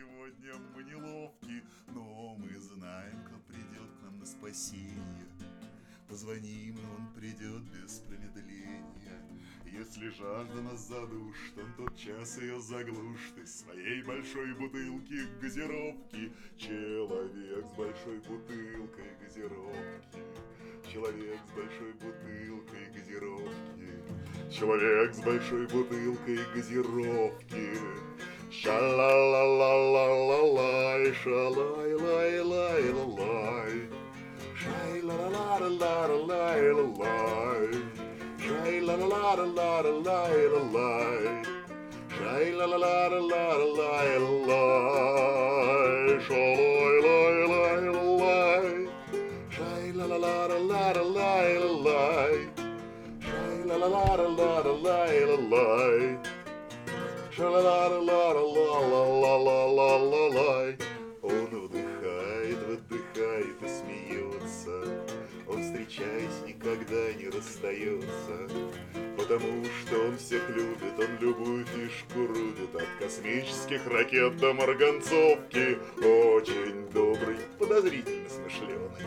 сегодня мы неловки, но мы знаем, кто придет к нам на спасение. Позвоним, и он придет без промедления. Если жажда нас задушит, он тот час ее заглушит из своей большой бутылки газировки. Человек с большой бутылкой газировки. Человек с большой бутылкой газировки. Человек с большой бутылкой газировки. Sha-la-la-la-la-la-la, shalalalalalai, shalalalalalai. Ша-ла-ла-ла-ла-ла-ла-ла-ла-лай. Он вдыхает, выдыхает и смеется. Он, встречаясь, никогда не расстается. Потому что он всех любит, он любую фишку рубит От космических ракет до марганцовки Очень добрый, подозрительно смышленый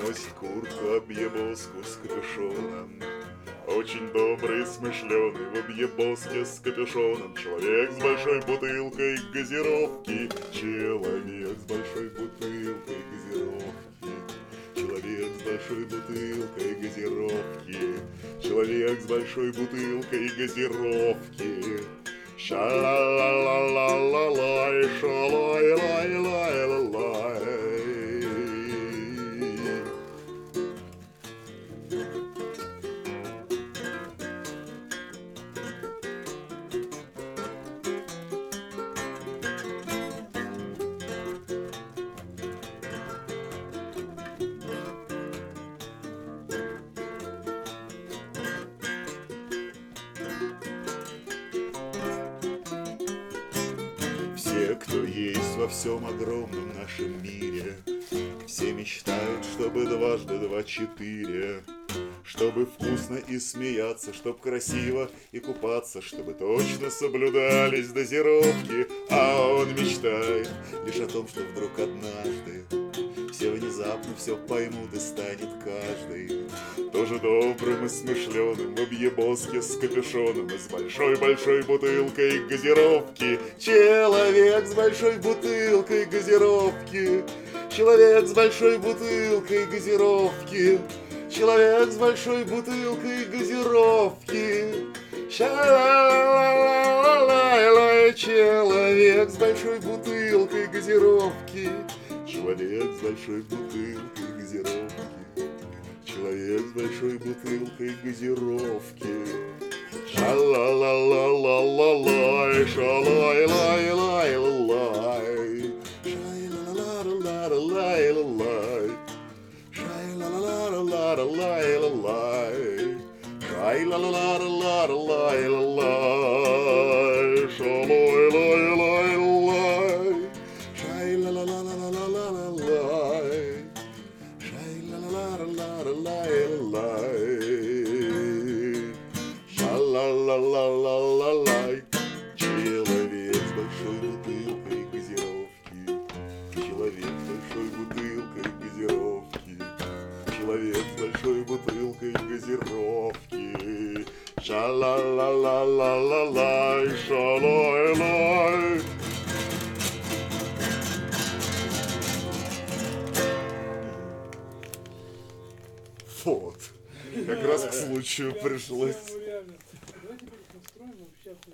Носит куртку объебоску с капюшоном очень добрый, смышленый, в объебоске с капюшоном. Человек с большой бутылкой газировки. Человек с большой бутылкой газировки. Человек с большой бутылкой газировки. Человек с большой бутылкой газировки. Ша-ла-ла-ла-ла-ла-лай, Все, кто есть во всем огромном нашем мире, Все мечтают, чтобы дважды два четыре. Чтобы вкусно и смеяться, чтоб красиво и купаться, Чтобы точно соблюдались дозировки. А он мечтает лишь о том, что вдруг однажды внезапно все поймут и станет каждый. Тоже добрым и смышленым В объебоске с капюшоном И с большой-большой бутылкой газировки. Человек с большой бутылкой газировки. Человек с большой бутылкой газировки. Человек с большой бутылкой газировки. Человек с большой бутылкой газировки. Человек с большой бутылкой газировки. Человек с большой бутылкой газировки. Ша-ла-ла-ла-ла-ла-лай, ша-лай-лай-лай-лай Шай-ла-ла-ла-ла-лай-лай Шай-ла-ла-ла-ла-ла-лай Шай-ла-ла-ла-ла-ла-лай Ша-ла-ла-ла-ла-ла-лай Человек с большой бутылкой газировки Человек с большой бутылкой газировки Человек с большой бутылкой газировки Ша-ла-ла-ла-ла-ла-лай Ша-лай-лай Вот. Как раз к случаю пришлось.